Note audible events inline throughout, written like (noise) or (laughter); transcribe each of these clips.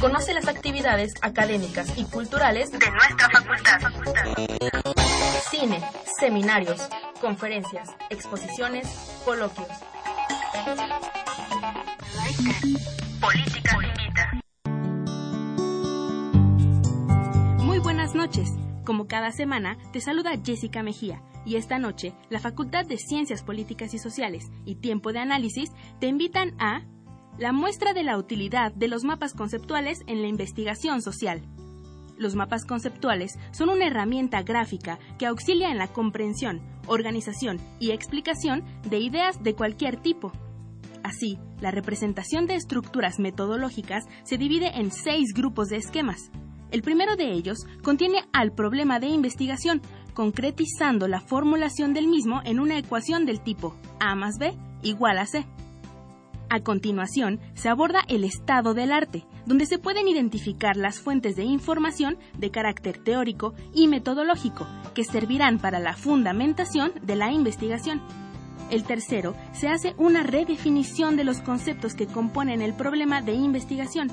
Conoce las actividades académicas y culturales de nuestra facultad. Cine, seminarios, conferencias, exposiciones, coloquios. Política. Muy buenas noches. Como cada semana, te saluda Jessica Mejía y esta noche la Facultad de Ciencias Políticas y Sociales y Tiempo de Análisis te invitan a la muestra de la utilidad de los mapas conceptuales en la investigación social. Los mapas conceptuales son una herramienta gráfica que auxilia en la comprensión, organización y explicación de ideas de cualquier tipo. Así, la representación de estructuras metodológicas se divide en seis grupos de esquemas. El primero de ellos contiene al problema de investigación, concretizando la formulación del mismo en una ecuación del tipo A más B igual a C. A continuación, se aborda el estado del arte, donde se pueden identificar las fuentes de información de carácter teórico y metodológico que servirán para la fundamentación de la investigación. El tercero, se hace una redefinición de los conceptos que componen el problema de investigación,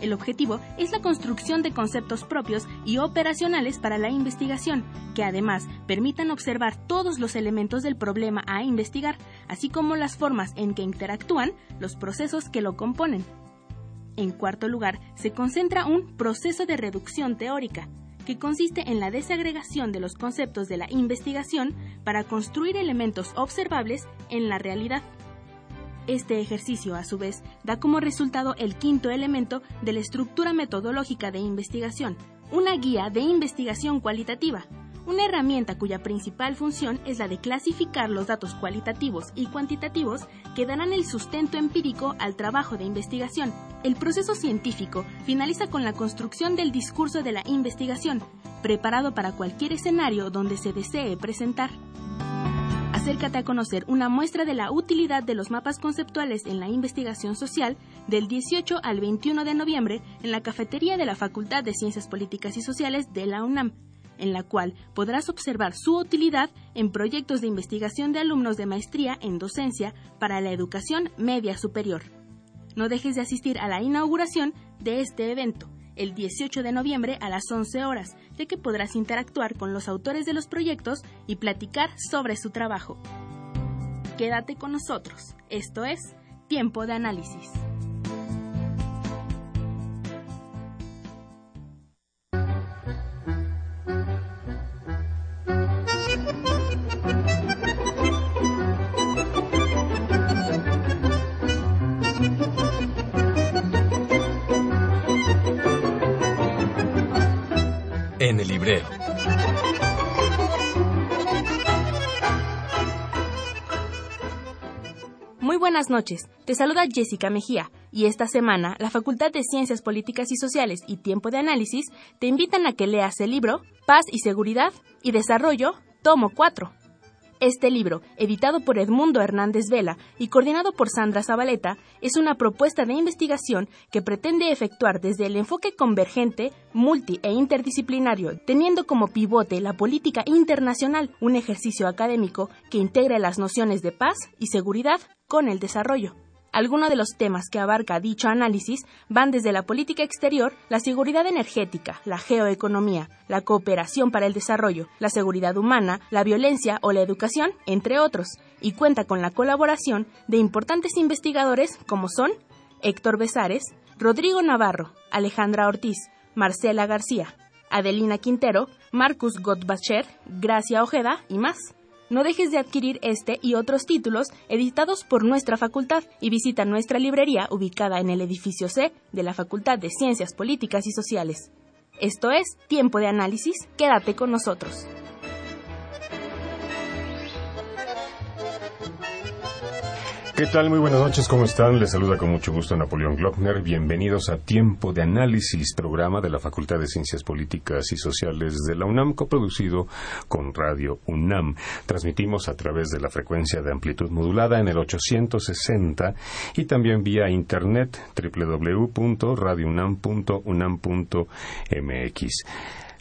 el objetivo es la construcción de conceptos propios y operacionales para la investigación, que además permitan observar todos los elementos del problema a investigar, así como las formas en que interactúan los procesos que lo componen. En cuarto lugar, se concentra un proceso de reducción teórica, que consiste en la desagregación de los conceptos de la investigación para construir elementos observables en la realidad. Este ejercicio, a su vez, da como resultado el quinto elemento de la estructura metodológica de investigación, una guía de investigación cualitativa, una herramienta cuya principal función es la de clasificar los datos cualitativos y cuantitativos que darán el sustento empírico al trabajo de investigación. El proceso científico finaliza con la construcción del discurso de la investigación, preparado para cualquier escenario donde se desee presentar acércate a conocer una muestra de la utilidad de los mapas conceptuales en la investigación social del 18 al 21 de noviembre en la cafetería de la Facultad de Ciencias Políticas y Sociales de la UNAM, en la cual podrás observar su utilidad en proyectos de investigación de alumnos de maestría en docencia para la educación media superior. No dejes de asistir a la inauguración de este evento el 18 de noviembre a las 11 horas, de que podrás interactuar con los autores de los proyectos y platicar sobre su trabajo. Quédate con nosotros. Esto es Tiempo de Análisis. El librero. Muy buenas noches, te saluda Jessica Mejía y esta semana la Facultad de Ciencias Políticas y Sociales y Tiempo de Análisis te invitan a que leas el libro Paz y Seguridad y Desarrollo, tomo 4 este libro, editado por Edmundo Hernández Vela y coordinado por Sandra Zabaleta, es una propuesta de investigación que pretende efectuar desde el enfoque convergente, multi e interdisciplinario, teniendo como pivote la política internacional, un ejercicio académico que integre las nociones de paz y seguridad con el desarrollo. Algunos de los temas que abarca dicho análisis van desde la política exterior, la seguridad energética, la geoeconomía, la cooperación para el desarrollo, la seguridad humana, la violencia o la educación, entre otros, y cuenta con la colaboración de importantes investigadores como son Héctor Besares, Rodrigo Navarro, Alejandra Ortiz, Marcela García, Adelina Quintero, Marcus Gottbacher, Gracia Ojeda y más. No dejes de adquirir este y otros títulos editados por nuestra facultad y visita nuestra librería ubicada en el edificio C de la Facultad de Ciencias Políticas y Sociales. Esto es Tiempo de Análisis. Quédate con nosotros. ¿Qué tal? Muy buenas noches, ¿cómo están? Les saluda con mucho gusto Napoleón Glockner. Bienvenidos a Tiempo de Análisis, programa de la Facultad de Ciencias Políticas y Sociales de la UNAM, coproducido con Radio UNAM. Transmitimos a través de la frecuencia de amplitud modulada en el 860 y también vía internet www.radiounam.unam.mx.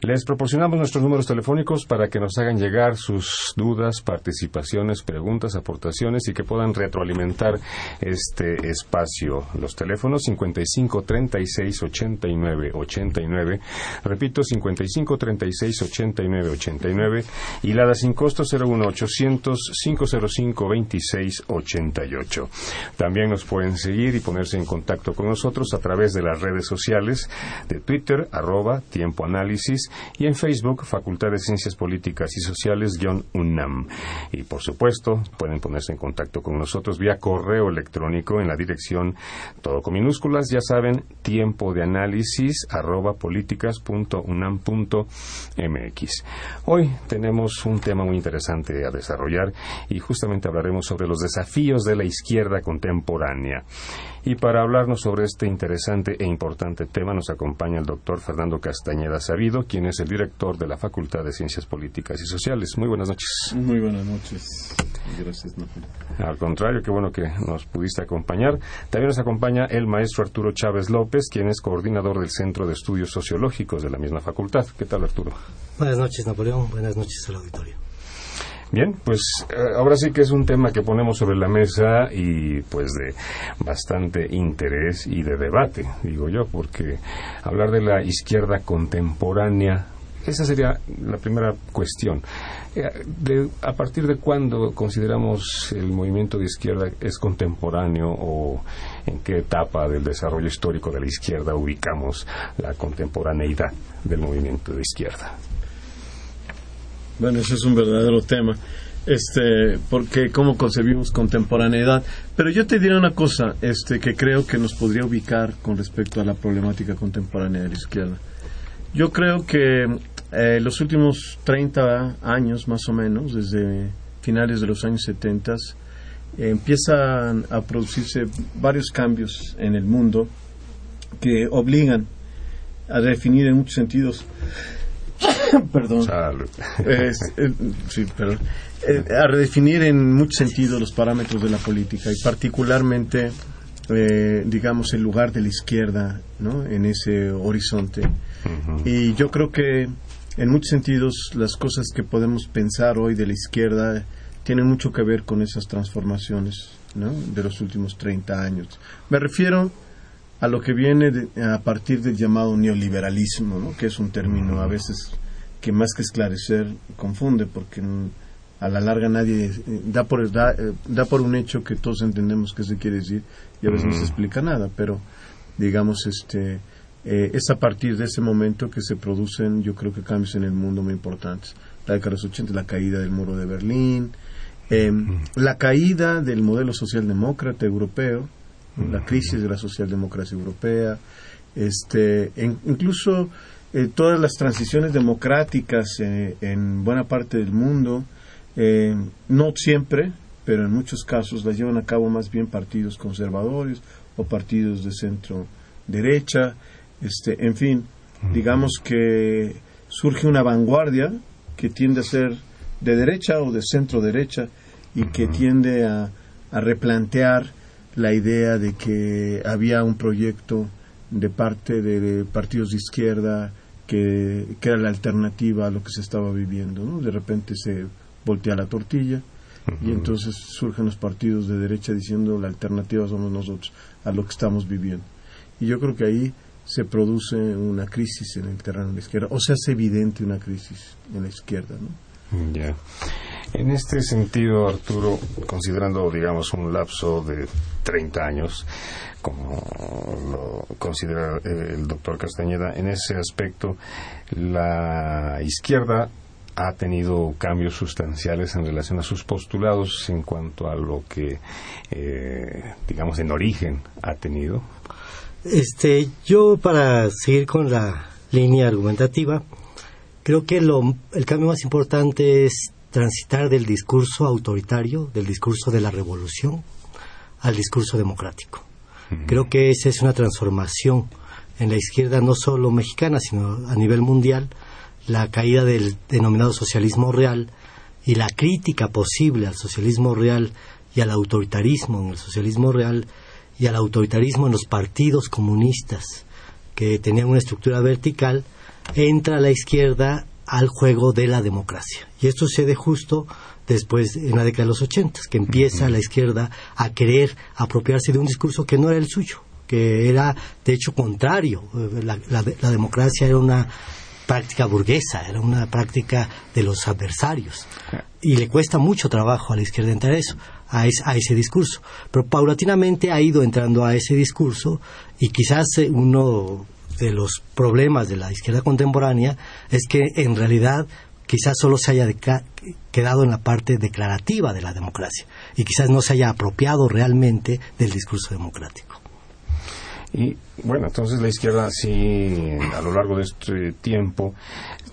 Les proporcionamos nuestros números telefónicos para que nos hagan llegar sus dudas, participaciones, preguntas, aportaciones y que puedan retroalimentar este espacio. Los teléfonos 55 36 89 89, repito 55 36 89 89 y la da sin costo 01 800 505 26 88. También nos pueden seguir y ponerse en contacto con nosotros a través de las redes sociales de Twitter arroba tiempo análisis y en Facebook Facultad de Ciencias Políticas y Sociales-UNAM. Y por supuesto, pueden ponerse en contacto con nosotros vía correo electrónico en la dirección todo con minúsculas, ya saben, tiempo de análisis arroba políticas.unam.mx. Hoy tenemos un tema muy interesante a desarrollar y justamente hablaremos sobre los desafíos de la izquierda contemporánea. Y para hablarnos sobre este interesante e importante tema nos acompaña el doctor Fernando Castañeda Sabido, quien es el director de la Facultad de Ciencias Políticas y Sociales. Muy buenas noches. Muy buenas noches. Gracias, Al contrario, qué bueno que nos pudiste acompañar. También nos acompaña el maestro Arturo Chávez López, quien es coordinador del Centro de Estudios Sociológicos de la misma facultad. ¿Qué tal, Arturo? Buenas noches, Napoleón. Buenas noches al auditorio. Bien, pues eh, ahora sí que es un tema que ponemos sobre la mesa y pues de bastante interés y de debate, digo yo, porque hablar de la izquierda contemporánea, esa sería la primera cuestión. Eh, ¿A partir de cuándo consideramos el movimiento de izquierda es contemporáneo o en qué etapa del desarrollo histórico de la izquierda ubicamos la contemporaneidad del movimiento de izquierda? Bueno, ese es un verdadero tema. Este, porque cómo concebimos contemporaneidad. Pero yo te diré una cosa, este, que creo que nos podría ubicar con respecto a la problemática contemporánea de la izquierda. Yo creo que eh, los últimos 30 años, más o menos, desde finales de los años 70, empiezan a producirse varios cambios en el mundo que obligan a definir en muchos sentidos (laughs) perdón. Eh, sí, perdón. Eh, a redefinir en muchos sentidos los parámetros de la política y particularmente, eh, digamos, el lugar de la izquierda ¿no? en ese horizonte. Y yo creo que en muchos sentidos las cosas que podemos pensar hoy de la izquierda tienen mucho que ver con esas transformaciones ¿no? de los últimos 30 años. Me refiero a lo que viene a partir del llamado neoliberalismo, ¿no? que es un término a veces que más que esclarecer confunde, porque a la larga nadie eh, da por, da, eh, da por un hecho que todos entendemos qué se quiere decir y a veces no se explica nada, pero digamos, este, eh, es a partir de ese momento que se producen, yo creo que cambios en el mundo muy importantes. La década de los 80, la caída del muro de Berlín, la caída del modelo socialdemócrata europeo, la crisis de la socialdemocracia europea, este, incluso eh, todas las transiciones democráticas eh, en buena parte del mundo, eh, no siempre, pero en muchos casos las llevan a cabo más bien partidos conservadores o partidos de centro derecha, este, en fin, digamos que surge una vanguardia que tiende a ser de derecha o de centro derecha y que tiende a replantear la idea de que había un proyecto de parte de partidos de izquierda que, era la alternativa a lo que se estaba viviendo. ¿no? De repente se voltea la tortilla y entonces surgen los partidos de derecha diciendo la alternativa somos nosotros a lo que estamos viviendo. Y yo creo que ahí se produce una crisis en el terreno de la izquierda, o se hace evidente una crisis en la izquierda. ¿no? Ya. En este sentido, Arturo, considerando, digamos, un lapso de 30 años, como lo considera eh, el doctor Castañeda, en ese aspecto, la izquierda ha tenido cambios sustanciales en relación a sus postulados en cuanto a lo que, eh, digamos, en origen ha tenido. Este, yo para seguir con la línea argumentativa, creo que el cambio más importante es transitar del discurso autoritario, del discurso de la revolución, al discurso democrático. Creo que esa es una transformación en la izquierda no solo mexicana, sino a nivel mundial, la caída del denominado socialismo real y la crítica posible al socialismo real y al autoritarismo en el socialismo real y al autoritarismo en los partidos comunistas que tenían una estructura vertical, entra la izquierda al juego de la democracia. Y esto sucede justo después, en la década de los ochentas, que empieza la izquierda a querer apropiarse de un discurso que no era el suyo, que era de hecho contrario. La, democracia era una práctica burguesa, era una práctica de los adversarios. Y le cuesta mucho trabajo a la izquierda entrar a eso, a, a ese discurso. Pero paulatinamente ha ido entrando a ese discurso y quizás uno de los problemas de la izquierda contemporánea es que en realidad quizás solo se haya quedado en la parte declarativa de la democracia y quizás no se haya apropiado realmente del discurso democrático. Y bueno, entonces la izquierda sí, a lo largo de este tiempo,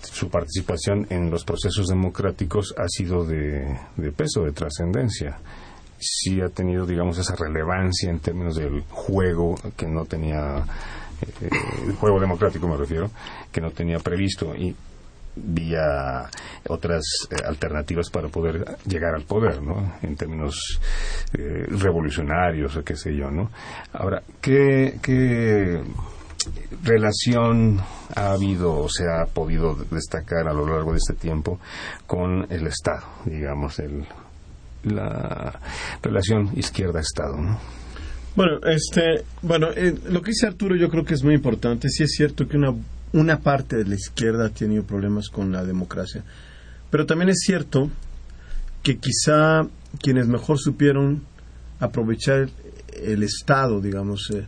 su participación en los procesos democráticos ha sido de, peso, de trascendencia. Sí ha tenido, digamos, esa relevancia en términos del juego que no tenía, el juego democrático me refiero, que no tenía previsto. Y vía otras eh, alternativas para poder llegar al poder, ¿no? En términos eh, revolucionarios o qué sé yo, ¿no? Ahora, ¿qué, ¿qué relación ha habido o se ha podido destacar a lo largo de este tiempo con el Estado, digamos, el, la relación izquierda-Estado, ¿no? Bueno, este, bueno, eh, lo que dice Arturo yo creo que es muy importante. Sí es cierto que una una parte de la izquierda ha tenido problemas con la democracia. Pero también es cierto que quizá quienes mejor supieron aprovechar el Estado, digamos, eh,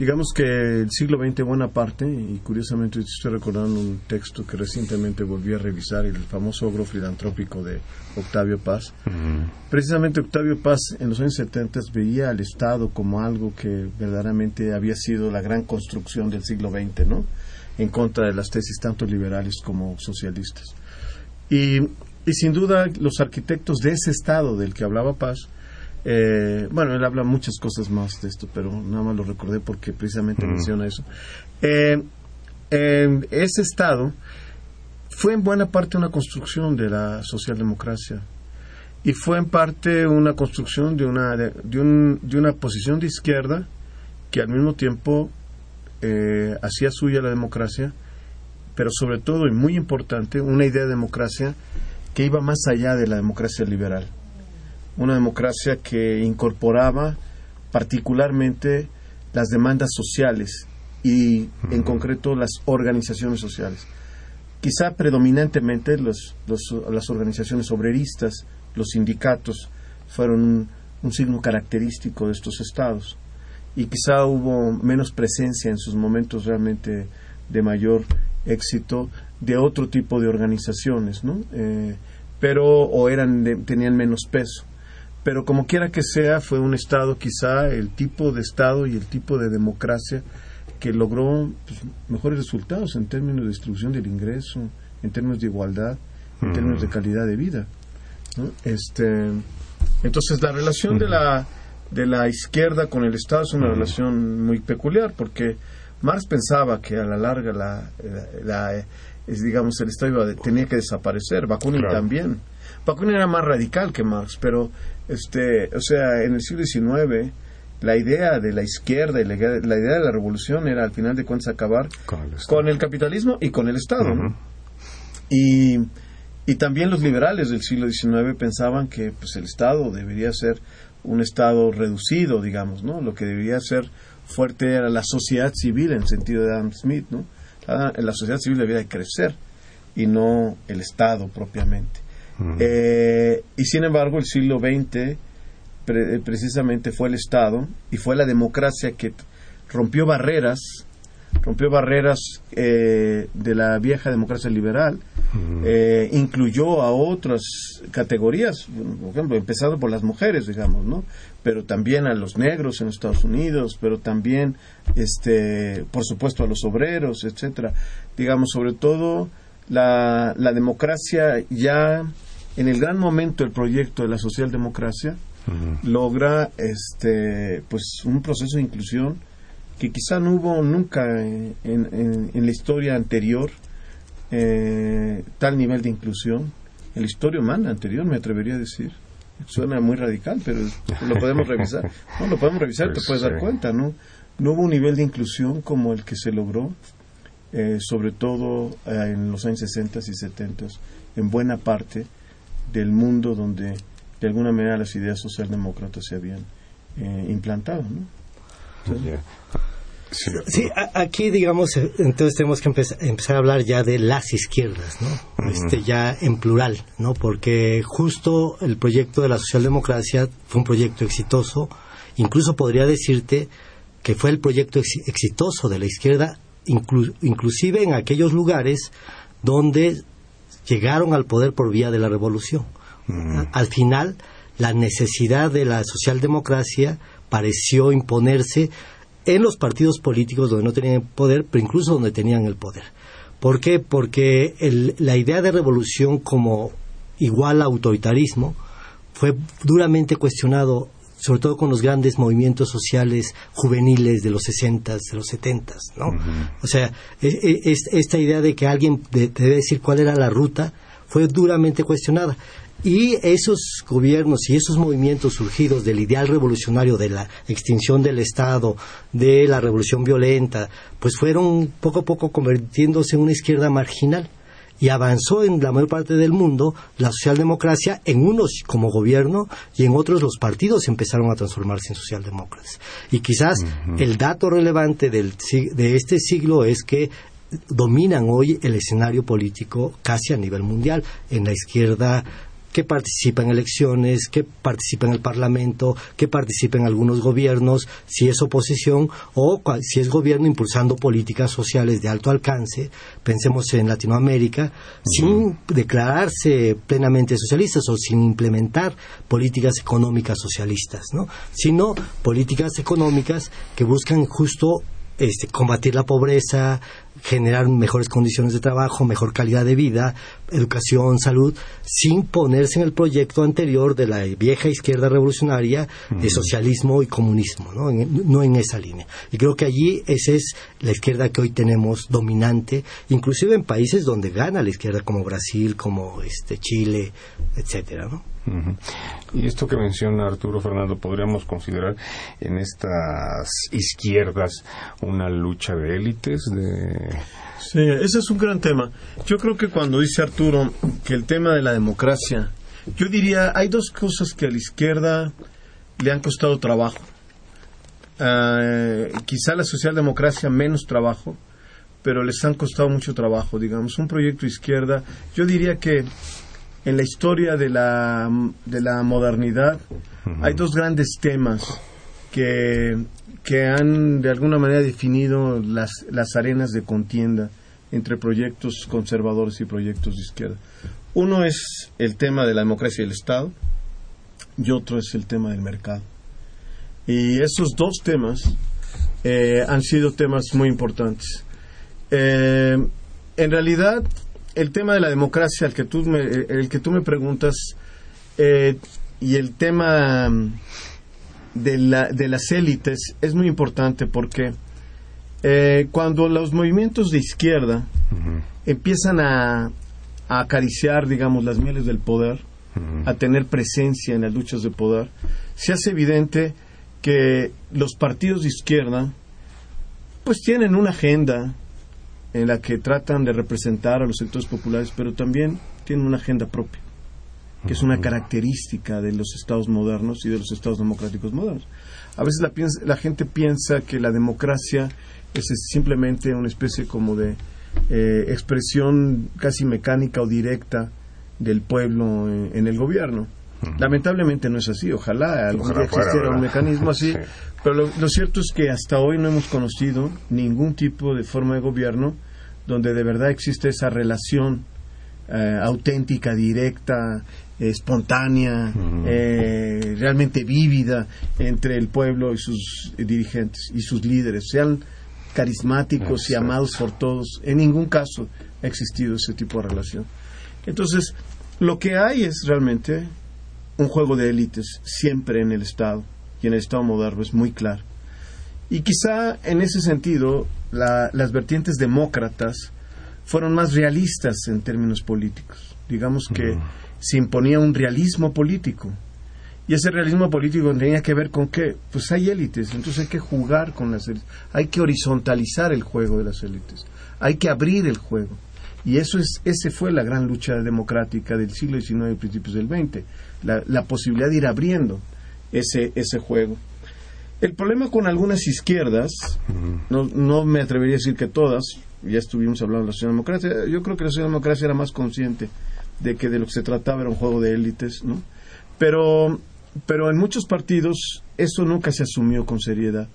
digamos que el siglo XX buena parte, y curiosamente estoy recordando un texto que recientemente volví a revisar, el famoso ogro filantrópico de Octavio Paz. Precisamente Octavio Paz en los años 70 veía al Estado como algo que verdaderamente había sido la gran construcción del siglo XX, ¿no? en contra de las tesis tanto liberales como socialistas. Y, y sin duda los arquitectos de ese Estado del que hablaba Paz, eh, bueno, él habla muchas cosas más de esto, pero nada más lo recordé porque precisamente menciona eso. Eh, ese Estado fue en buena parte una construcción de la socialdemocracia y fue en parte una construcción de una, de, un, de una posición de izquierda que al mismo tiempo eh, hacía suya la democracia, pero sobre todo, y muy importante, una idea de democracia que iba más allá de la democracia liberal. Una democracia que incorporaba particularmente las demandas sociales y en concreto las organizaciones sociales. Quizá predominantemente las organizaciones obreristas, los sindicatos, fueron un signo característico de estos estados y quizá hubo menos presencia en sus momentos realmente de mayor éxito de otro tipo de organizaciones, ¿no? Eh, pero o eran tenían menos peso. Pero como quiera que sea, fue un Estado quizá el tipo de Estado y el tipo de democracia que logró pues, mejores resultados en términos de distribución del ingreso, en términos de igualdad, en términos de calidad de vida. Este, entonces la relación de la de la izquierda con el Estado es una relación muy peculiar porque Marx pensaba que a la larga la, la, digamos el Estado tenía que desaparecer. Bakunin también. Bakunin era más radical que Marx pero este o sea en el siglo XIX la idea de la izquierda y la, idea de la revolución era al final de cuentas acabar con el, capitalismo y con el Estado y y también los liberales del siglo XIX pensaban que pues el Estado debería ser un Estado reducido, digamos, ¿no? Lo que debería ser fuerte era la sociedad civil en sentido de Adam Smith, ¿no? La, sociedad civil debería crecer y no el Estado propiamente. Eh, y sin embargo, el siglo XX precisamente fue el Estado y fue la democracia que rompió barreras rompió barreras eh, de la vieja democracia liberal, eh, incluyó a otras categorías, por ejemplo, empezando por las mujeres, digamos, ¿no? Pero también a los negros en Estados Unidos, pero también, este, por supuesto, a los obreros, etcétera. Digamos, sobre todo la, la democracia ya en el gran momento del proyecto de la socialdemocracia logra, este, pues, un proceso de inclusión que quizá no hubo nunca en, en, en la historia anterior eh, tal nivel de inclusión en la historia humana anterior, me atrevería a decir. Suena muy radical, pero lo podemos revisar. (laughs) No, lo podemos revisar, te Pues, puedes dar cuenta, ¿no? No hubo un nivel de inclusión como el que se logró, eh, sobre todo eh, en los años 60 y 70, en buena parte del mundo donde de alguna manera las ideas socialdemócratas se habían eh, implantado, ¿no? Sí, Sí, a- aquí digamos, eh, entonces tenemos que empezar, empezar a hablar ya de las izquierdas, ¿no? Este ya en plural, ¿no? Porque justo el proyecto de la socialdemocracia fue un proyecto exitoso, incluso podría decirte que fue el proyecto ex- exitoso de la izquierda, inclu- inclusive en aquellos lugares donde llegaron al poder por vía de la revolución. Al final, la necesidad de la socialdemocracia pareció imponerse en los partidos políticos donde no tenían poder, pero incluso donde tenían el poder. ¿Por qué? Porque el- la idea de revolución como igual a autoritarismo fue duramente cuestionado, sobre todo con los grandes movimientos sociales juveniles de los 60 de los 70 ¿no? O sea, e- e- es- esta idea de que alguien te debe decir cuál era la ruta fue duramente cuestionada. Y esos gobiernos y esos movimientos surgidos del ideal revolucionario de la extinción del Estado, de la revolución violenta, pues fueron poco a poco convirtiéndose en una izquierda marginal. Y avanzó en la mayor parte del mundo la socialdemocracia, en unos como gobierno y en otros los partidos empezaron a transformarse en socialdemócratas. Y quizás el dato relevante del, de este siglo es que dominan hoy el escenario político casi a nivel mundial en la izquierda que participa en elecciones, que participa en el Parlamento, que participa en algunos gobiernos, si es oposición o si es gobierno impulsando políticas sociales de alto alcance, pensemos en Latinoamérica, sin declararse plenamente socialistas o sin implementar políticas económicas socialistas, ¿no? sino políticas económicas que buscan justo este, combatir la pobreza, generar mejores condiciones de trabajo, mejor calidad de vida, educación, salud, sin ponerse en el proyecto anterior de la vieja izquierda revolucionaria de socialismo y comunismo, ¿no? En, no en esa línea. Y creo que allí esa es la izquierda que hoy tenemos dominante, inclusive en países donde gana la izquierda como Brasil, como este Chile, etcétera, ¿no? Y esto que menciona Arturo Fernando, podríamos considerar en estas izquierdas una lucha de élites, de... Sí, ese es un gran tema. Yo creo que cuando dice Arturo que el tema de la democracia, yo diría, hay dos cosas que a la izquierda le han costado trabajo. Ah, quizá la socialdemocracia menos trabajo, pero les han costado mucho trabajo, digamos. Un proyecto de izquierda, yo diría que en la historia de la, de la modernidad hay dos grandes temas que, que han de alguna manera definido las, las arenas de contienda entre proyectos conservadores y proyectos de izquierda. Uno es el tema de la democracia y el Estado y otro es el tema del mercado. Y esos dos temas eh, han sido temas muy importantes. Eh, en realidad, el tema de la democracia, el que tú me, el que tú me preguntas, eh, y el tema de, la, de las élites es muy importante porque eh, cuando los movimientos de izquierda empiezan a, a acariciar, digamos, las mieles del poder, a tener presencia en las luchas de poder, se hace evidente que los partidos de izquierda pues tienen una agenda en la que tratan de representar a los sectores populares, pero también tienen una agenda propia, que es una característica de los estados modernos y de los estados democráticos modernos. A veces la, piensa- la gente piensa que la democracia es simplemente una especie como de eh, expresión casi mecánica o directa del pueblo en, en el gobierno. Lamentablemente no es así. Ojalá algún día existiera un mecanismo (laughs) así. Pero lo, cierto es que hasta hoy no hemos conocido ningún tipo de forma de gobierno donde de verdad existe esa relación eh, auténtica, directa, espontánea, eh, realmente vívida entre el pueblo y sus dirigentes y sus líderes, sean carismáticos y amados por todos. En ningún caso ha existido ese tipo de relación. Entonces, lo que hay es realmente un juego de élites siempre en el Estado y en el Estado moderno es muy claro. Y quizá en ese sentido las vertientes demócratas fueron más realistas en términos políticos. Digamos que se imponía un realismo político. Y ese realismo político tenía que ver con que, pues hay élites, entonces hay que jugar con las élites, hay que horizontalizar el juego de las élites, hay que abrir el juego. Y eso es, ese fue la gran lucha democrática del siglo XIX y principios del XX, la, posibilidad de ir abriendo ese, ese juego. El problema con algunas izquierdas, no, no me atrevería a decir que todas, ya estuvimos hablando de la socialdemocracia, yo creo que la socialdemocracia era más consciente de que de lo que se trataba era un juego de élites, ¿no? Pero, pero en muchos partidos eso nunca se asumió con seriedad.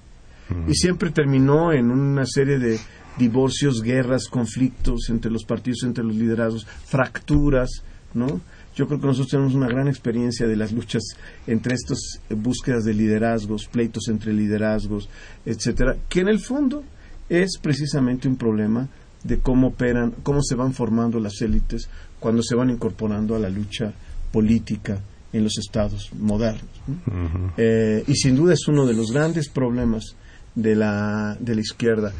Y siempre terminó en una serie de divorcios, guerras, conflictos entre los partidos, entre los liderazgos, fracturas, ¿no? Yo creo que nosotros tenemos una gran experiencia de las luchas entre estas búsquedas de liderazgos, pleitos entre liderazgos, etcétera, que en el fondo es precisamente un problema de cómo operan, cómo se van formando las élites cuando se van incorporando a la lucha política en los estados modernos. Eh, y sin duda es uno de los grandes problemas de la, de la izquierda.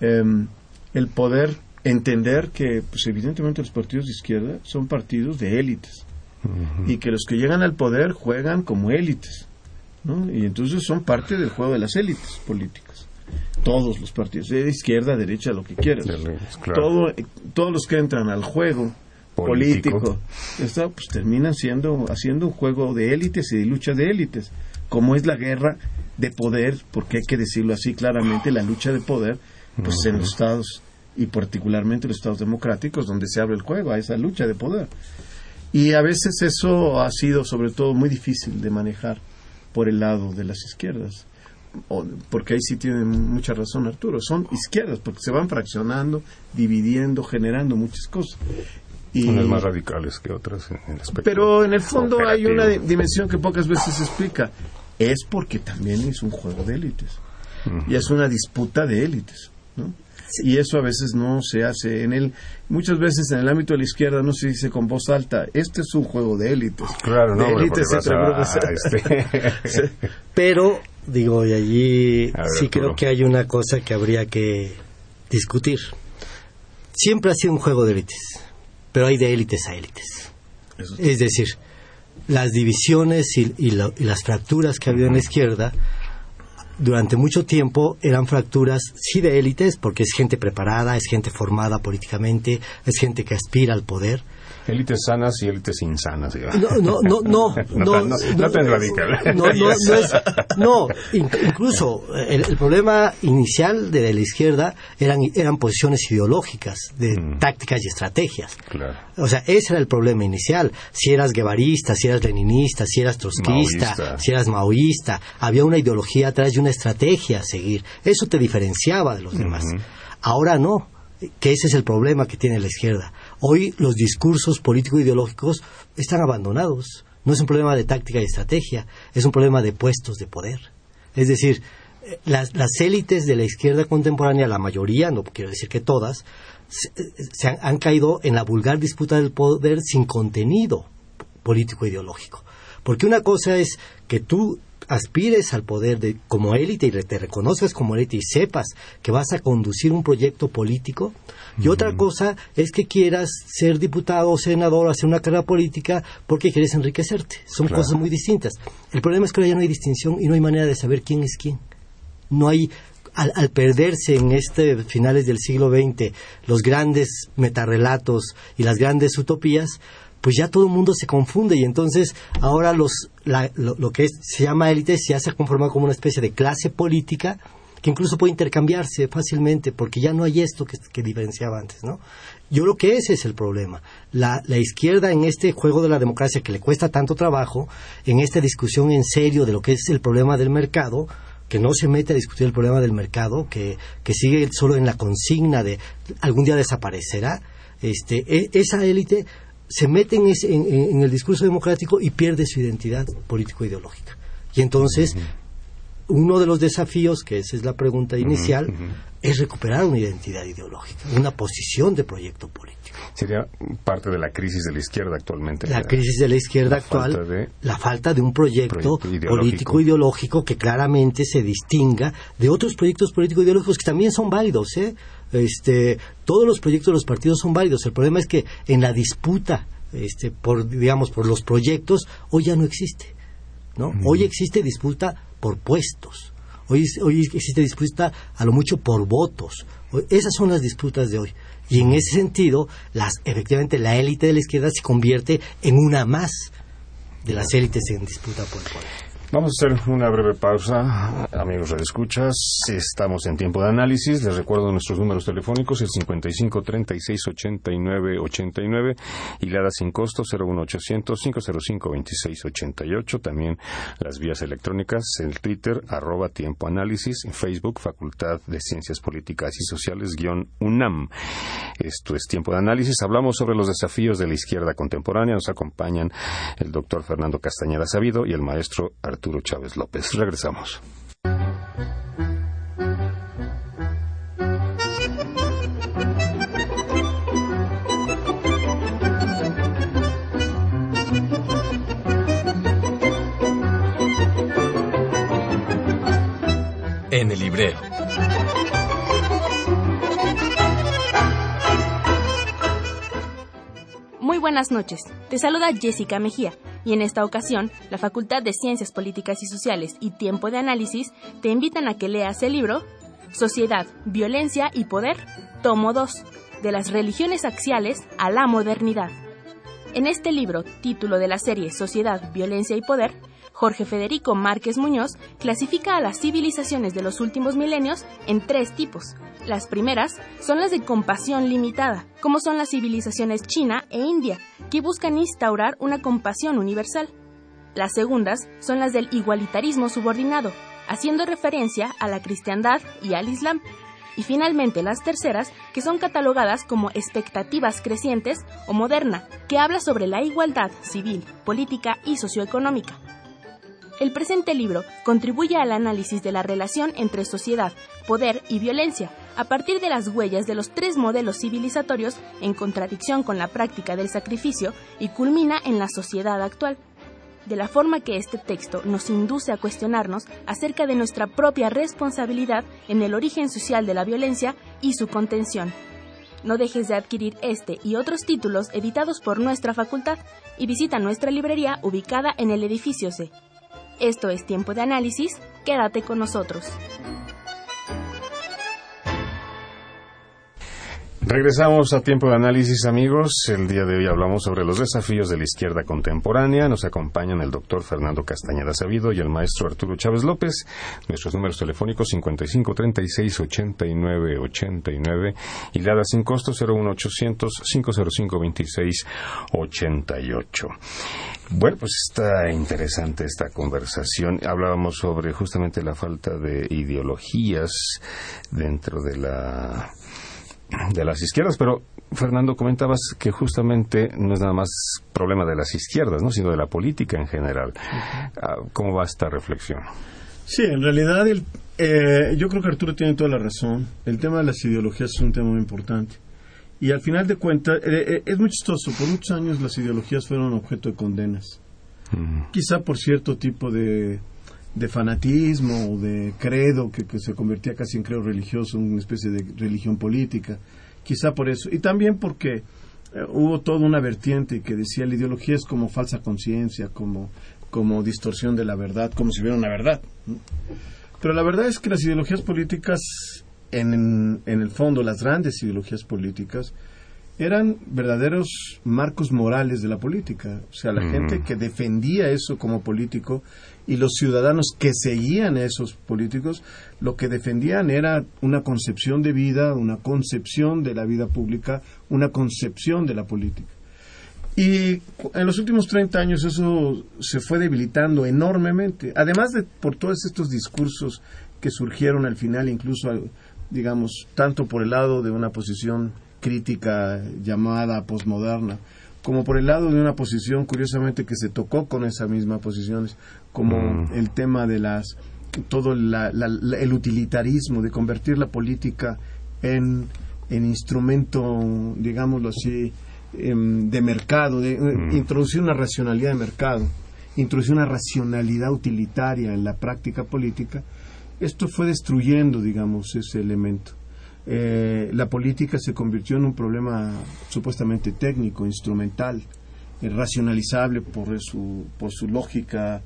Em, el poder entender que, pues evidentemente los partidos de izquierda son partidos de élites y que los que llegan al poder juegan como élites, Y entonces son parte del juego de las élites políticas todos los partidos, de izquierda, derecha, lo que quieras. Todo, todos los que entran al juego político, pues terminan siendo haciendo un juego de élites y de lucha de élites, como es la guerra de poder, porque hay que decirlo así claramente, la lucha de poder, pues en los estados y particularmente los estados democráticos donde se abre el juego a esa lucha de poder. Y a veces eso ha sido sobre todo muy difícil de manejar por el lado de las izquierdas porque ahí sí tiene mucha razón Arturo, son izquierdas, porque se van fraccionando, dividiendo, generando muchas cosas. Y, Unas más radicales que otras en el aspecto Pero en el fondo hay una dimensión que pocas veces se explica. Es porque también es un juego de élites. Y es una disputa de élites. Y eso a veces no se hace. en el Muchas veces en el ámbito de la izquierda no se dice con voz alta, este es un juego de élites. Claro, no, de élites (laughs) este... (laughs) Pero Digo, y allí sí creo que hay una cosa que habría que discutir. Siempre ha sido un juego de élites, pero hay de élites a élites. Es decir, las divisiones y, las fracturas que ha habido en la izquierda durante mucho tiempo eran fracturas sí de élites, porque es gente preparada, es gente formada políticamente, es gente que aspira al poder, Élites sanas y élites insanas. No, no, (laughs) no, no, no, no, tan radical. No, no, es, no incluso el, problema inicial de la izquierda eran, eran posiciones ideológicas, de mm. tácticas y estrategias. Claro. O sea, ese era el problema inicial. Si eras guevarista, si eras leninista, si eras trotskista, si eras maoísta, había una ideología atrás y una estrategia a seguir. Eso te diferenciaba de los demás. Ahora no, que ese es el problema que tiene la izquierda Hoy los discursos político-ideológicos están abandonados. No es un problema de táctica y estrategia, es un problema de puestos de poder. Es decir, eh, las, élites de la izquierda contemporánea, la mayoría, no quiero decir que todas, se, han, han, caído en la vulgar disputa del poder sin contenido político-ideológico. Porque una cosa es que tú aspires al poder de, como élite y te reconozcas como élite y sepas que vas a conducir un proyecto político. Y otra cosa es que quieras ser diputado o senador, hacer una carrera política porque quieres enriquecerte. Son cosas muy distintas. El problema es que ya no hay distinción y no hay manera de saber quién es quién. No hay al, al, perderse en este finales del siglo XX los grandes metarrelatos y las grandes utopías, pues ya todo el mundo se confunde y entonces ahora los, lo, que se llama élite se hace conformado como una especie de clase política que incluso puede intercambiarse fácilmente porque ya no hay esto que, diferenciaba antes, ¿no? Yo creo que ese es el problema. La, izquierda en este juego de la democracia que le cuesta tanto trabajo, en esta discusión en serio de lo que es el problema del mercado, que no se mete a discutir el problema del mercado, que, que sigue solo en la consigna de algún día desaparecerá, este, e, esa élite se mete en, ese, en, el discurso democrático y pierde su identidad político-ideológica. Y entonces. Uno de los desafíos, que esa es la pregunta inicial, uh -huh. es recuperar una identidad ideológica, una posición de proyecto político. Sería parte de la crisis de la izquierda actualmente. La, crisis de la izquierda la actual, falta de, la falta de un proyecto, proyecto ideológico. político ideológico que claramente se distinga de otros proyectos políticos ideológicos que también son válidos, ¿eh? Este, todos los proyectos de los partidos son válidos. El problema es que en la disputa, este, por, digamos, por los proyectos, hoy ya no existe. ¿No? Uh -huh. Hoy existe disputa por puestos. Hoy, hoy existe disputa a lo mucho por votos. Hoy, esas son las disputas de hoy. Y en ese sentido, las, efectivamente, la élite de la izquierda se convierte en una más de las élites en disputa por el poder. Vamos a hacer una breve pausa, amigos de escuchas. Estamos en tiempo de análisis. Les recuerdo nuestros números telefónicos: el 55 36 89 89 y la sin costo 01800 505 26 88. También las vías electrónicas: el Twitter, arroba tiempo análisis, Facebook, Facultad de Ciencias Políticas y Sociales, guion UNAM. Esto es tiempo de análisis. Hablamos sobre los desafíos de la izquierda contemporánea. Nos acompañan el doctor Fernando Castañeda Sabido y el maestro Arturo. Arturo Chávez López. Regresamos. En el librero. Muy buenas noches. Te saluda Jessica Mejía y en esta ocasión la Facultad de Ciencias Políticas y Sociales y Tiempo de Análisis te invitan a que leas el libro Sociedad, Violencia y Poder, tomo 2, de las religiones axiales a la modernidad. En este libro, título de la serie Sociedad, Violencia y Poder, Jorge Federico Márquez Muñoz clasifica a las civilizaciones de los últimos milenios en tres tipos. Las primeras son las de compasión limitada, como son las civilizaciones China e India, que buscan instaurar una compasión universal. Las segundas son las del igualitarismo subordinado, haciendo referencia a la cristiandad y al islam. Y finalmente las terceras, que son catalogadas como expectativas crecientes o moderna, que habla sobre la igualdad civil, política y socioeconómica. El presente libro contribuye al análisis de la relación entre sociedad, poder y violencia, a partir de las huellas de los tres modelos civilizatorios en contradicción con la práctica del sacrificio y culmina en la sociedad actual. De la forma que este texto nos induce a cuestionarnos acerca de nuestra propia responsabilidad en el origen social de la violencia y su contención. No dejes de adquirir este y otros títulos editados por nuestra facultad y visita nuestra librería ubicada en el edificio C. Esto es Tiempo de Análisis, quédate con nosotros. Regresamos a tiempo de análisis, amigos. El día de hoy hablamos sobre los desafíos de la izquierda contemporánea. Nos acompañan el doctor Fernando Castañeda Sabido y el maestro Arturo Chávez López. Nuestros números telefónicos 55 36 89 89 y la sin costo 01800 505 26 88. Bueno, pues está interesante esta conversación. Hablábamos sobre justamente la falta de ideologías dentro de la de las izquierdas, pero Fernando, comentabas que justamente no es nada más problema de las izquierdas, ¿no? sino de la política en general. ¿Cómo va esta reflexión? Sí, en realidad el, eh, yo creo que Arturo tiene toda la razón. El tema de las ideologías es un tema muy importante. Y al final de cuentas, eh, eh, es muy chistoso. Por muchos años las ideologías fueron objeto de condenas. Quizá por cierto tipo de, de fanatismo o de credo que, que, se convertía casi en credo religioso, una especie de religión política, quizá por eso. Y también porque eh, hubo toda una vertiente que decía la ideología es como falsa conciencia, como, como distorsión de la verdad, como si hubiera una verdad. Pero la verdad es que las ideologías políticas, en, en, en el fondo, las grandes ideologías políticas, eran verdaderos marcos morales de la política. O sea, la gente que defendía eso como político y los ciudadanos que seguían a esos políticos, lo que defendían era una concepción de vida, una concepción de la vida pública, una concepción de la política. Y en los últimos 30 años eso se fue debilitando enormemente, además de por todos estos discursos que surgieron al final, incluso, digamos, tanto por el lado de una posición crítica llamada posmoderna, como por el lado de una posición, curiosamente, que se tocó con esas mismas posiciones, como Mm. el tema de las todo la- la- la- el utilitarismo de convertir la política en, en instrumento, digámoslo así, em, de mercado, de eh, introducir una racionalidad de mercado, introducir una racionalidad utilitaria en la práctica política, esto fue destruyendo, digamos, ese elemento. Eh, la política se convirtió en un problema supuestamente técnico, instrumental, eh, racionalizable por su, por su lógica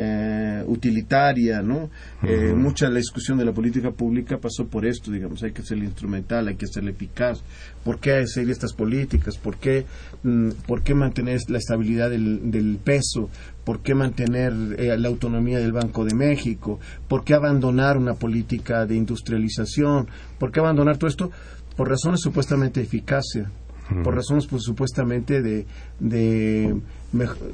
eh, utilitaria, ¿no? Eh, mucha de la discusión de la política pública pasó por esto, digamos, hay que hacerle instrumental, hay que hacerle eficaz. ¿Por qué hacer estas políticas? ¿Por qué, mm, por qué mantener la estabilidad del, del peso? ¿Por qué mantener eh, la autonomía del Banco de México? ¿Por qué abandonar una política de industrialización? ¿Por qué abandonar todo esto? Por razones supuestamente de eficacia, por razones pues, supuestamente de, de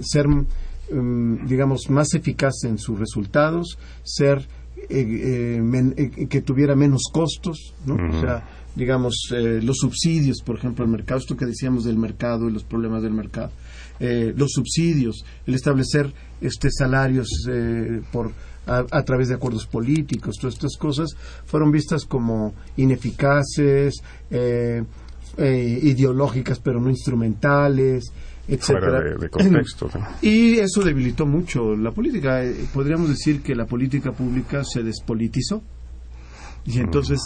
ser mm, digamos, más eficaz en sus resultados, ser eh, eh, men- eh, que tuviera menos costos, ¿no? O sea, digamos, eh, los subsidios, por ejemplo, al mercado, esto que decíamos del mercado y los problemas del mercado, eh, los subsidios, el establecer este salarios eh, por a, a través de acuerdos políticos, todas estas cosas fueron vistas como ineficaces, eh, eh, ideológicas pero no instrumentales, etcétera. Fuera de, de contexto. ¿no? (clears throat) Y eso debilitó mucho la política. Eh, Podríamos decir que la política pública se despolitizó. Y entonces,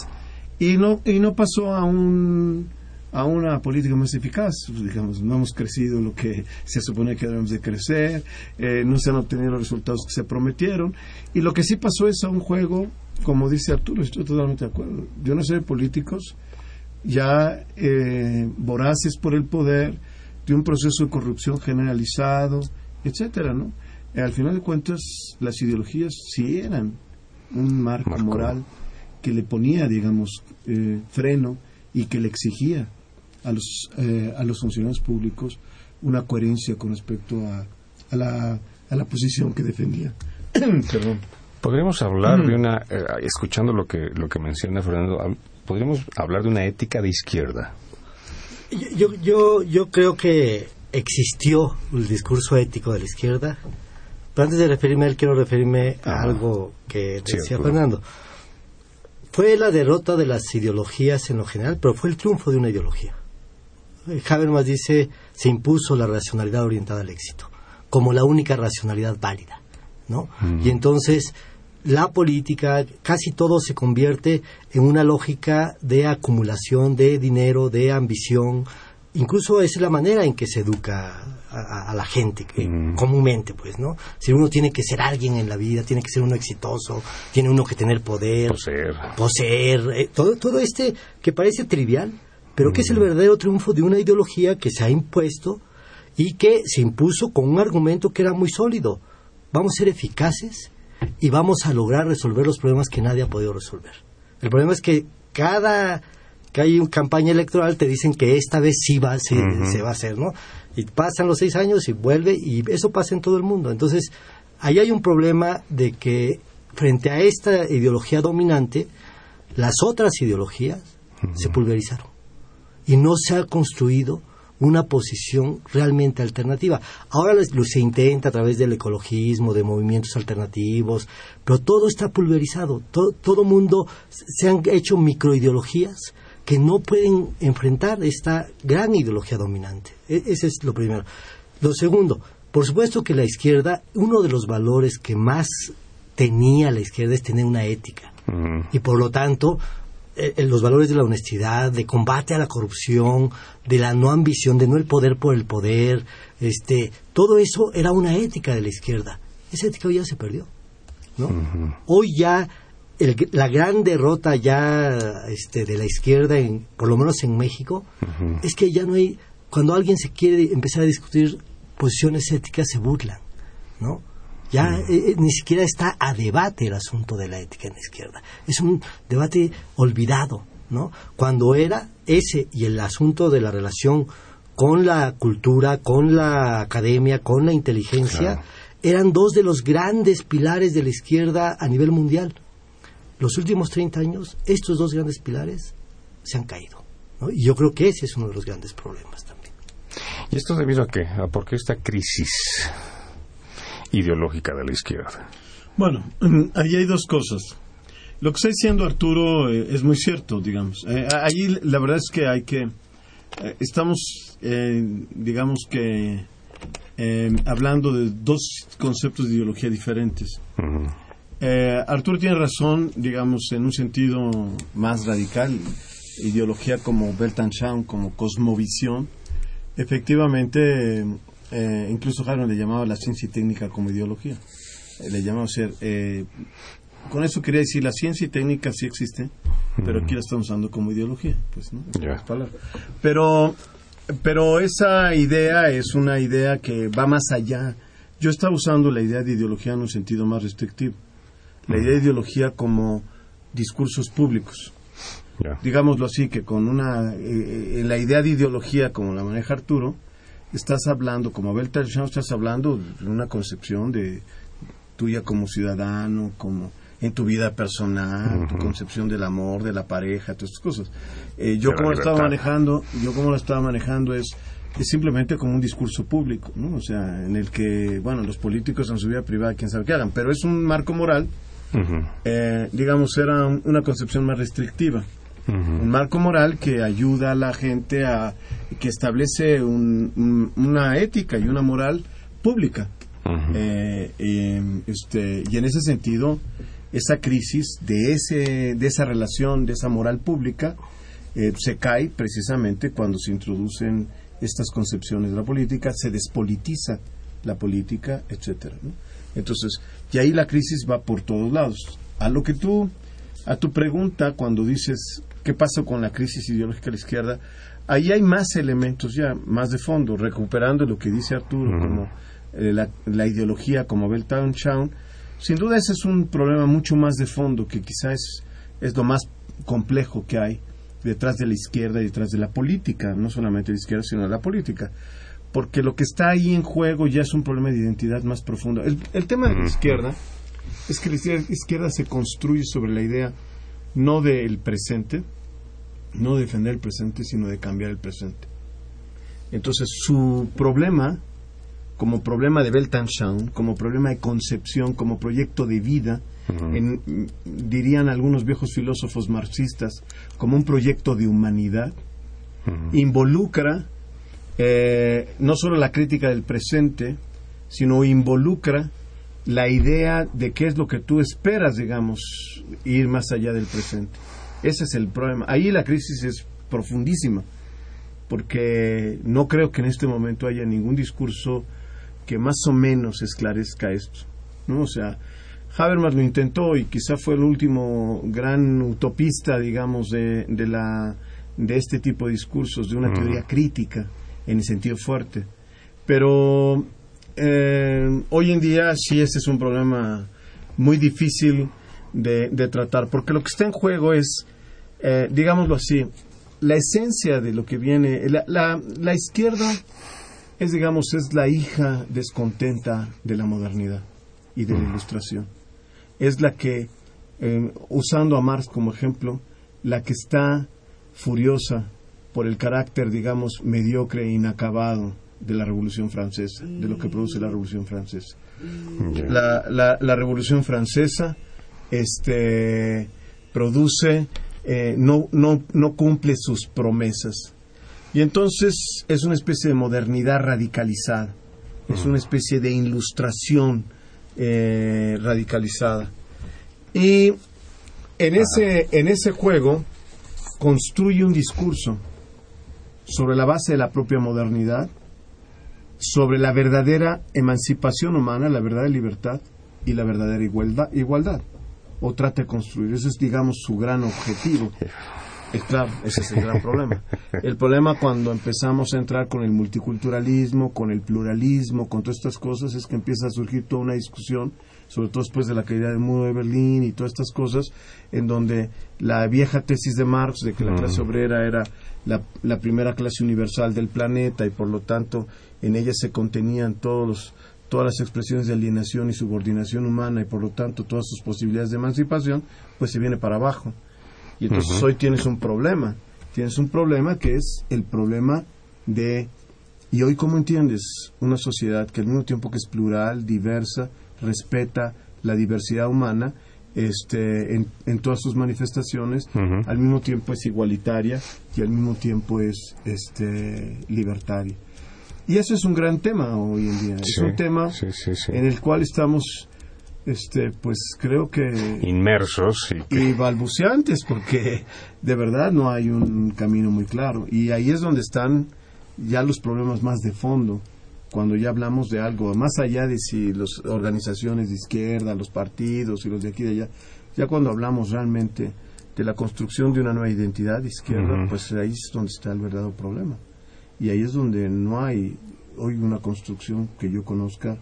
y no, y no pasó a un a una política más eficaz, digamos, no hemos crecido lo que se supone que debemos de crecer, eh, no se han obtenido los resultados que se prometieron, y lo que sí pasó es a un juego, como dice Arturo, estoy totalmente de acuerdo, de una serie de políticos ya eh, voraces por el poder, de un proceso de corrupción generalizado, etcétera, ¿no? Eh, al final de cuentas, las ideologías sí eran un marco, Marco. moral que le ponía, digamos, eh, freno y que le exigía a los, eh, a los funcionarios públicos una coherencia con respecto a, a, la, a la posición que defendía. (coughs) Perdón. Podríamos hablar de una, eh, escuchando lo que, lo que menciona Fernando, podríamos hablar de una ética de izquierda. Yo, yo, yo creo que existió el discurso ético de la izquierda, pero antes de referirme a él, quiero referirme a Ah, algo que decía cierto. Fernando. Fue la derrota de las ideologías en lo general, pero fue el triunfo de una ideología. Habermas dice, se impuso la racionalidad orientada al éxito, como la única racionalidad válida, ¿no? Y entonces, la política, casi todo se convierte en una lógica de acumulación de dinero, de ambición, incluso es la manera en que se educa a, la gente que, comúnmente pues no si uno tiene que ser alguien en la vida tiene que ser uno exitoso tiene uno que tener poder Poseer. poseer eh, todo todo este que parece trivial pero que es el verdadero triunfo de una ideología que se ha impuesto y que se impuso con un argumento que era muy sólido. Vamos a ser eficaces y vamos a lograr resolver los problemas que nadie ha podido resolver. El problema es que cada que hay una campaña electoral te dicen que esta vez sí va, se, se va a hacer, ¿no? Y pasan los seis años y vuelve y eso pasa en todo el mundo. Entonces, ahí hay un problema de que frente a esta ideología dominante, las otras ideologías se pulverizaron y no se ha construido una posición realmente alternativa. Ahora lo se intenta a través del ecologismo, de movimientos alternativos, pero todo está pulverizado. To- todo mundo se han hecho microideologías que no pueden enfrentar esta gran ideología dominante. E- ese es lo primero. Lo segundo, por supuesto que la izquierda, uno de los valores que más tenía la izquierda es tener una ética. Mm. Y por lo tanto, eh, eh, los valores de la honestidad, de combate a la corrupción, de la no ambición, de no el poder por el poder, este, todo eso era una ética de la izquierda. Esa ética hoy ya se perdió. ¿no? Hoy ya la gran derrota ya este, de la izquierda, en, por lo menos en México, es que ya no hay, cuando alguien se quiere empezar a discutir posiciones éticas, se burlan, ¿no? Ya eh, eh, ni siquiera está a debate el asunto de la ética en la izquierda. Es un debate olvidado, ¿no? Cuando era ese y el asunto de la relación con la cultura, con la academia, con la inteligencia, eran dos de los grandes pilares de la izquierda a nivel mundial. Los últimos 30 años, estos dos grandes pilares se han caído. Y yo creo que ese es uno de los grandes problemas también. ¿Y esto debido a qué? ¿A por qué esta crisis ideológica de la izquierda? Bueno, ahí hay dos cosas. Lo que está diciendo Arturo eh, es muy cierto, digamos. Eh, ahí la verdad es que hay que... Eh, estamos, digamos que, hablando de dos conceptos de ideología diferentes. Arturo tiene razón, digamos, en un sentido más radical. Ideología como Weltanschauung, como cosmovisión. Efectivamente, incluso Harold le llamaba la ciencia y técnica como ideología. le llamaba ser con eso quería decir, la ciencia y técnica sí existen, pero aquí la estamos usando como ideología, pues, ¿no? Pero, pero esa idea es una idea que va más allá. Yo estaba usando la idea de ideología en un sentido más restrictivo. La idea de ideología como discursos públicos. Digámoslo así, que con una... Eh, eh, la idea de ideología como la maneja Arturo, estás hablando, como Abel estás hablando de una concepción de tuya como ciudadano, como en tu vida personal, tu concepción del amor, de la pareja, todas estas cosas. Eh, yo como lo estaba manejando, yo como lo estaba manejando es, es simplemente como un discurso público, ¿no? O sea, en el que, bueno, los políticos en su vida privada, quién sabe qué hagan, pero es un marco moral, eh, digamos, era una concepción más restrictiva. Un marco moral que ayuda a la gente a que establece una ética y una moral pública. Eh, este, y en ese sentido, esa crisis de, ese, de esa relación, de esa moral pública, eh, se cae precisamente cuando se introducen estas concepciones de la política, se despolitiza la política, etcétera. Entonces, y ahí la crisis va por todos lados. A lo que tú, a tu pregunta cuando dices qué pasa con la crisis ideológica de la izquierda, ahí hay más elementos ya, más de fondo, recuperando lo que dice Arturo, como eh, la, la, ideología como Weltanschauung, sin duda ese es un problema mucho más de fondo que quizás es, lo más complejo que hay detrás de la izquierda y detrás de la política, no solamente de la izquierda, sino de la política. Porque lo que está ahí en juego ya es un problema de identidad más profundo. El, tema de la izquierda es que la izquierda se construye sobre la idea no del presente, no de defender el presente, sino de cambiar el presente. Entonces, su problema como problema de Weltanschauung, como problema de concepción, como proyecto de vida, dirían algunos viejos filósofos marxistas, como un proyecto de humanidad, involucra eh, no solo la crítica del presente, sino involucra la idea de qué es lo que tú esperas, digamos, ir más allá del presente. Ese es el problema. Ahí la crisis es profundísima, porque no creo que en este momento haya ningún discurso que más o menos esclarezca esto. ¿no? O sea, Habermas lo intentó y quizá fue el último gran utopista, digamos, de, de, la, de este tipo de discursos, de una teoría crítica en el sentido fuerte. Pero eh, hoy en día sí ese es un problema muy difícil de, de tratar, porque lo que está en juego es, eh, digámoslo así, la esencia de lo que viene, la, la, la izquierda es, digamos, es la hija descontenta de la modernidad y de la ilustración. Es la que, eh, usando a Marx como ejemplo, la que está furiosa por el carácter, digamos, mediocre e inacabado de la Revolución Francesa, de lo que produce la Revolución Francesa. La, la, Revolución Francesa este, produce, eh, no, no, no cumple sus promesas y entonces es una especie de modernidad radicalizada, es una especie de ilustración eh, radicalizada. Y en ese, en ese juego construye un discurso sobre la base de la propia modernidad, sobre la verdadera emancipación humana, la verdadera libertad y la verdadera igualdad. igualdad. o trata de construir. Ese es, digamos, su gran objetivo. Es claro, ese es el gran (laughs) problema. El problema cuando empezamos a entrar con el multiculturalismo, con el pluralismo, con todas estas cosas, es que empieza a surgir toda una discusión, sobre todo después de la caída del muro de Berlín y todas estas cosas, en donde la vieja tesis de Marx de que la clase obrera era la, la primera clase universal del planeta y por lo tanto en ella se contenían todos los todas las expresiones de alienación y subordinación humana y por lo tanto todas sus posibilidades de emancipación, pues se viene para abajo. Y entonces hoy tienes un problema. Tienes un problema que es el problema de... ¿Y hoy cómo entiendes una sociedad que al mismo tiempo que es plural, diversa, respeta la diversidad humana, este, en, en todas sus manifestaciones, al mismo tiempo es igualitaria y al mismo tiempo es este, libertaria? Y ese es un gran tema hoy en día. es un tema en el cual estamos, este, pues creo que inmersos y, balbuceantes, porque de verdad no hay un camino muy claro. Y ahí es donde están ya los problemas más de fondo. Cuando ya hablamos de algo, más allá de si las organizaciones de izquierda, los partidos y los de aquí y de allá, ya cuando hablamos realmente de la construcción de una nueva identidad de izquierda, pues ahí es donde está el verdadero problema y ahí es donde no hay hoy una construcción que yo conozca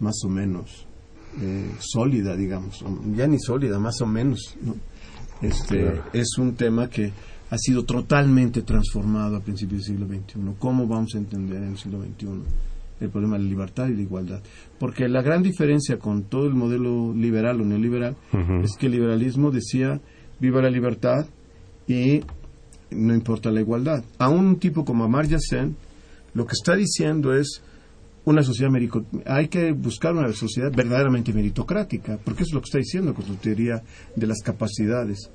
más o menos eh, sólida, digamos, ya ni sólida, más o menos. Este es un tema que ha sido totalmente transformado a principios del siglo XXI. ¿Cómo vamos a entender en el siglo XXI el problema de la libertad y la igualdad? Porque la gran diferencia con todo el modelo liberal o neoliberal es que el liberalismo decía viva la libertad y no importa la igualdad. A un tipo como Amartya Sen, lo que está diciendo es una sociedad hay que buscar una sociedad verdaderamente meritocrática, porque eso es lo que está diciendo con su teoría de las capacidades.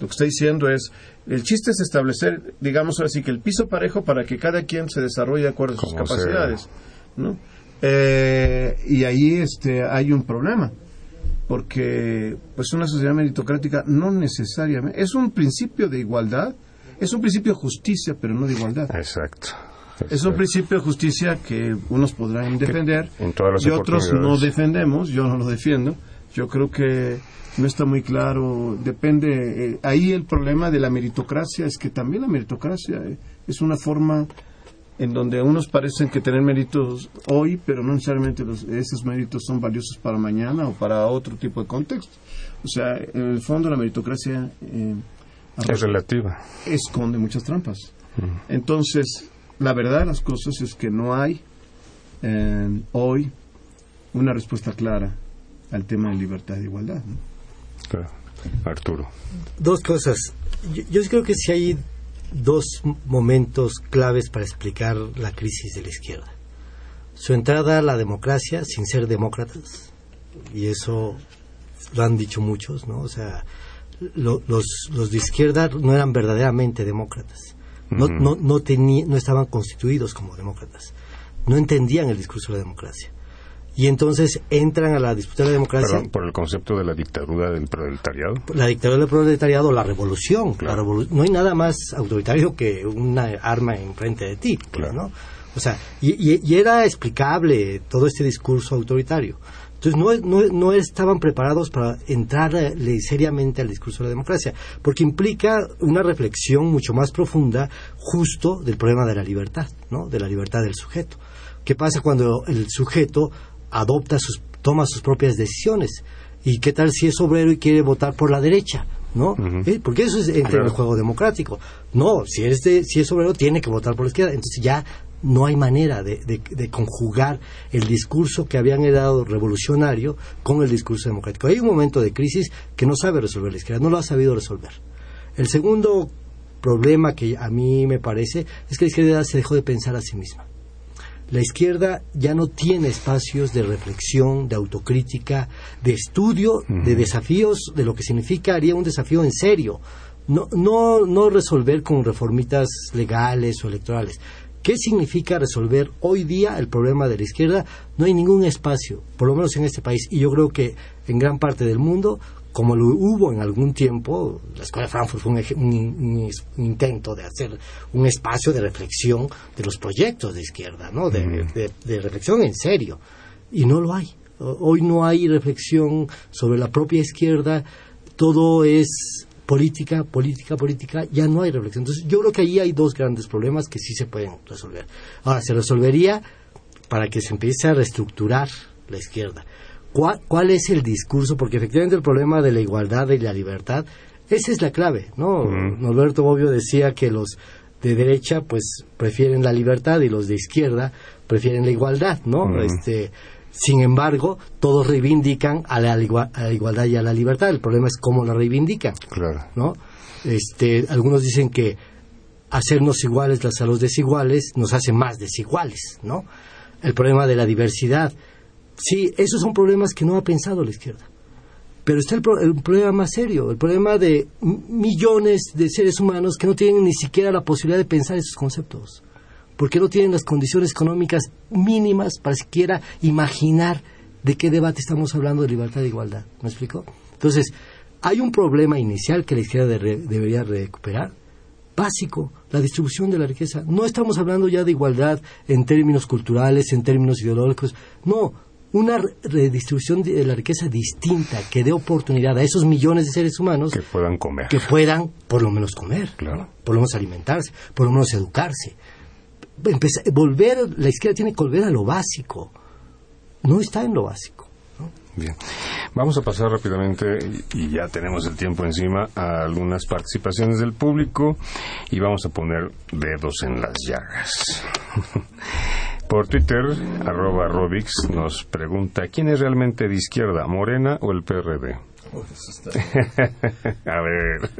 Lo que está diciendo es, el chiste es establecer, digamos así, que el piso parejo para que cada quien se desarrolle de acuerdo a sus capacidades. ¿no? Eh, y ahí este, hay un problema, porque pues una sociedad meritocrática no necesariamente, es un principio de igualdad, es un principio de justicia, pero no de igualdad. Exacto. Es un principio de justicia que unos podrán defender y otros no defendemos. Yo no lo defiendo. Yo creo que no está muy claro. Depende. Eh, ahí el problema de la meritocracia es que también la meritocracia eh, es una forma en donde unos parecen que tener méritos hoy, pero no necesariamente esos méritos son valiosos para mañana o para otro tipo de contexto. O sea, en el fondo la meritocracia eh, es relativa. Esconde muchas trampas. Entonces, la verdad de las cosas es que no hay eh, hoy una respuesta clara al tema de libertad e igualdad. Arturo. Dos cosas. Yo, creo que si hay dos momentos claves para explicar la crisis de la izquierda. Su entrada a la democracia sin ser demócratas, y eso lo han dicho muchos, ¿no? O sea, los, los de izquierda no eran verdaderamente demócratas. No, no, no, no estaban constituidos como demócratas. No entendían el discurso de la democracia. Y entonces entran a la disputa de la democracia. por el concepto de la dictadura del proletariado. La dictadura del proletariado, la revolución. no hay nada más autoritario que una arma enfrente de ti. Pues, ¿no? O sea, y, era explicable todo este discurso autoritario. Entonces no, no, no, estaban preparados para entrar eh, seriamente al discurso de la democracia, porque implica una reflexión mucho más profunda justo del problema de la libertad, ¿no? de la libertad del sujeto. ¿Qué pasa cuando el sujeto adopta sus, toma sus propias decisiones? ¿Y qué tal si es obrero y quiere votar por la derecha? ¿no? ¿Eh? Porque eso es entre el juego democrático. No, si es, de, si es obrero tiene que votar por la izquierda. Entonces ya no hay manera de, conjugar el discurso que habían heredado revolucionario con el discurso democrático. Hay un momento de crisis que no sabe resolver la izquierda, no lo ha sabido resolver. El segundo problema que a mí me parece es que la izquierda se dejó de pensar a sí misma. La izquierda ya no tiene espacios de reflexión, de autocrítica, de estudio, de desafíos, de lo que significa haría un desafío en serio. No, no, no resolver con reformitas legales o electorales, ¿Qué significa resolver hoy día el problema de la izquierda? No hay ningún espacio, por lo menos en este país, y yo creo que en gran parte del mundo, como lo hubo en algún tiempo, la Escuela de Frankfurt fue un, intento de hacer un espacio de reflexión de los proyectos de izquierda, ¿no? de, de reflexión en serio, y no lo hay. Hoy no hay reflexión sobre la propia izquierda, todo es política, política, política, ya no hay reflexión. Entonces, yo creo que ahí hay dos grandes problemas que sí se pueden resolver. Ahora, se resolvería para que se empiece a reestructurar la izquierda. ¿Cuál, ¿Cuál es el discurso? Porque efectivamente el problema de la igualdad y la libertad, esa es la clave, ¿no? Norberto Bobbio decía que los de derecha pues prefieren la libertad y los de izquierda prefieren la igualdad, ¿no? Este sin embargo, todos reivindican a la, a la, igualdad y a la libertad. El problema es cómo la reivindican. Claro. ¿no? Este, algunos dicen que hacernos iguales a los desiguales nos hace más desiguales, ¿no? El problema de la diversidad. Sí, esos son problemas que no ha pensado la izquierda. Pero está el, el problema más serio, el problema de millones de seres humanos que no tienen ni siquiera la posibilidad de pensar esos conceptos porque no tienen las condiciones económicas mínimas para siquiera imaginar de qué debate estamos hablando de libertad e igualdad. ¿Me explico? Entonces, hay un problema inicial que la izquierda debería recuperar, básico, la distribución de la riqueza. No estamos hablando ya de igualdad en términos culturales, en términos ideológicos, no, una redistribución de la riqueza distinta que dé oportunidad a esos millones de seres humanos que puedan comer. Que puedan por lo menos comer, claro. por lo menos alimentarse, por lo menos educarse volver, la izquierda tiene que volver a lo básico. No está en lo básico. Bien. Vamos a pasar rápidamente, y ya tenemos el tiempo encima, a algunas participaciones del público y vamos a poner dedos en las llagas. (laughs) Por Twitter, arroba Robix nos pregunta, ¿quién es realmente de izquierda, Morena o el PRD? (laughs) a ver.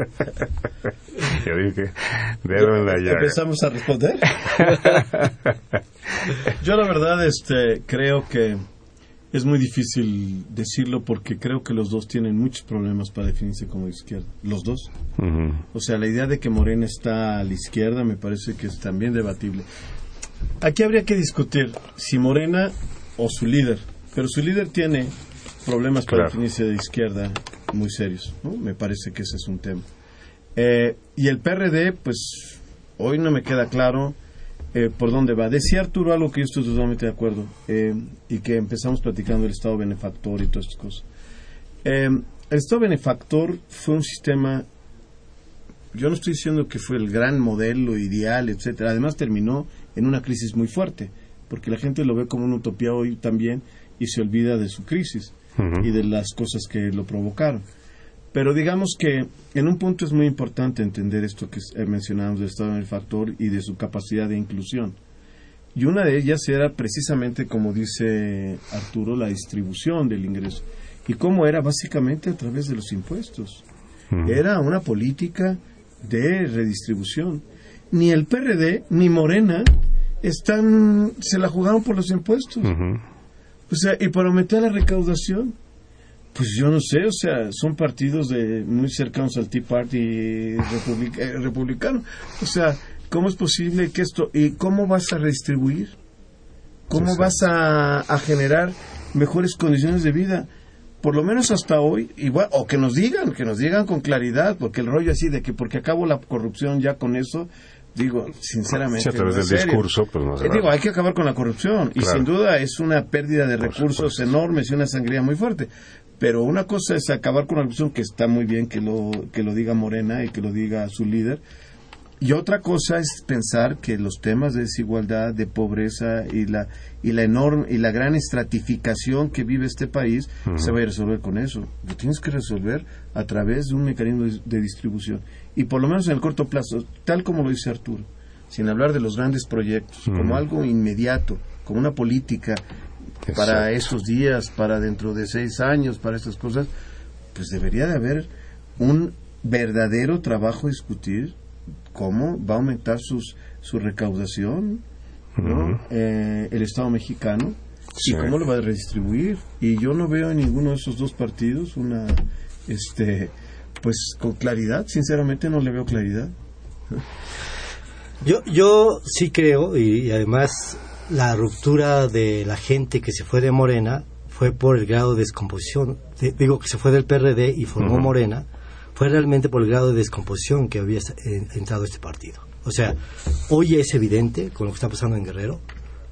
Yo dije, la. ¿Empezamos a responder? (laughs) Yo la verdad este, creo que es muy difícil decirlo porque creo que los dos tienen muchos problemas para definirse como izquierda. Los dos. O sea, la idea de que Morena está a la izquierda me parece que es también debatible. Aquí habría que discutir si Morena o su líder. Pero su líder tiene problemas para definirse de izquierda muy serios. ¿no? Me parece que ese es un tema. Eh, y el PRD, pues hoy no me queda claro eh, por dónde va. Decía Arturo algo que yo estoy totalmente de acuerdo eh, y que empezamos platicando del Estado benefactor y todas estas cosas. el Estado benefactor fue un sistema, yo no estoy diciendo que fue el gran modelo ideal, etcétera. Además terminó en una crisis muy fuerte, porque la gente lo ve como una utopía hoy también y se olvida de su crisis y de las cosas que lo provocaron. Pero digamos que en un punto es muy importante entender esto que mencionamos del Estado del factor y de su capacidad de inclusión. Y una de ellas era precisamente, como dice Arturo, la distribución del ingreso. Y cómo era básicamente a través de los impuestos. Era una política de redistribución. Ni el PRD ni Morena están, se la jugaron por los impuestos. O sea, y para aumentar la recaudación, pues yo no sé, o sea, son partidos de muy cercanos al Tea Party eh, republicano. O sea, ¿cómo es posible que esto, y cómo vas a redistribuir? ¿Cómo vas a, a, generar mejores condiciones de vida? Por lo menos hasta hoy, igual, o que nos digan, que nos digan con claridad, porque el rollo así de que porque acabo la corrupción ya con eso, digo, sinceramente. Sí, a través del discurso, pues no se eh, Digo, hay que acabar con la corrupción. Y sin duda es una pérdida de recursos enormes y una sangría muy fuerte. Pero una cosa es acabar con la corrupción, que está muy bien que lo, que lo diga Morena y que lo diga su líder. Y otra cosa es pensar que los temas de desigualdad, de pobreza y la, y la enorme y la gran estratificación que vive este país se va a resolver con eso. Lo tienes que resolver a través de un mecanismo de distribución y por lo menos en el corto plazo, tal como lo dice Arturo, sin hablar de los grandes proyectos, como algo inmediato, como una política para esos días, para dentro de seis años, para estas cosas, pues debería de haber un verdadero trabajo a discutir cómo va a aumentar sus, su recaudación eh, el Estado mexicano y cómo lo va a redistribuir. Y yo no veo en ninguno de esos dos partidos una este pues con claridad, sinceramente no le veo claridad. Yo, yo sí creo, y, además la ruptura de la gente que se fue de Morena fue por el grado de descomposición, digo que se fue del PRD y formó Morena, fue realmente por el grado de descomposición que había entrado este partido. O sea, hoy es evidente con lo que está pasando en Guerrero.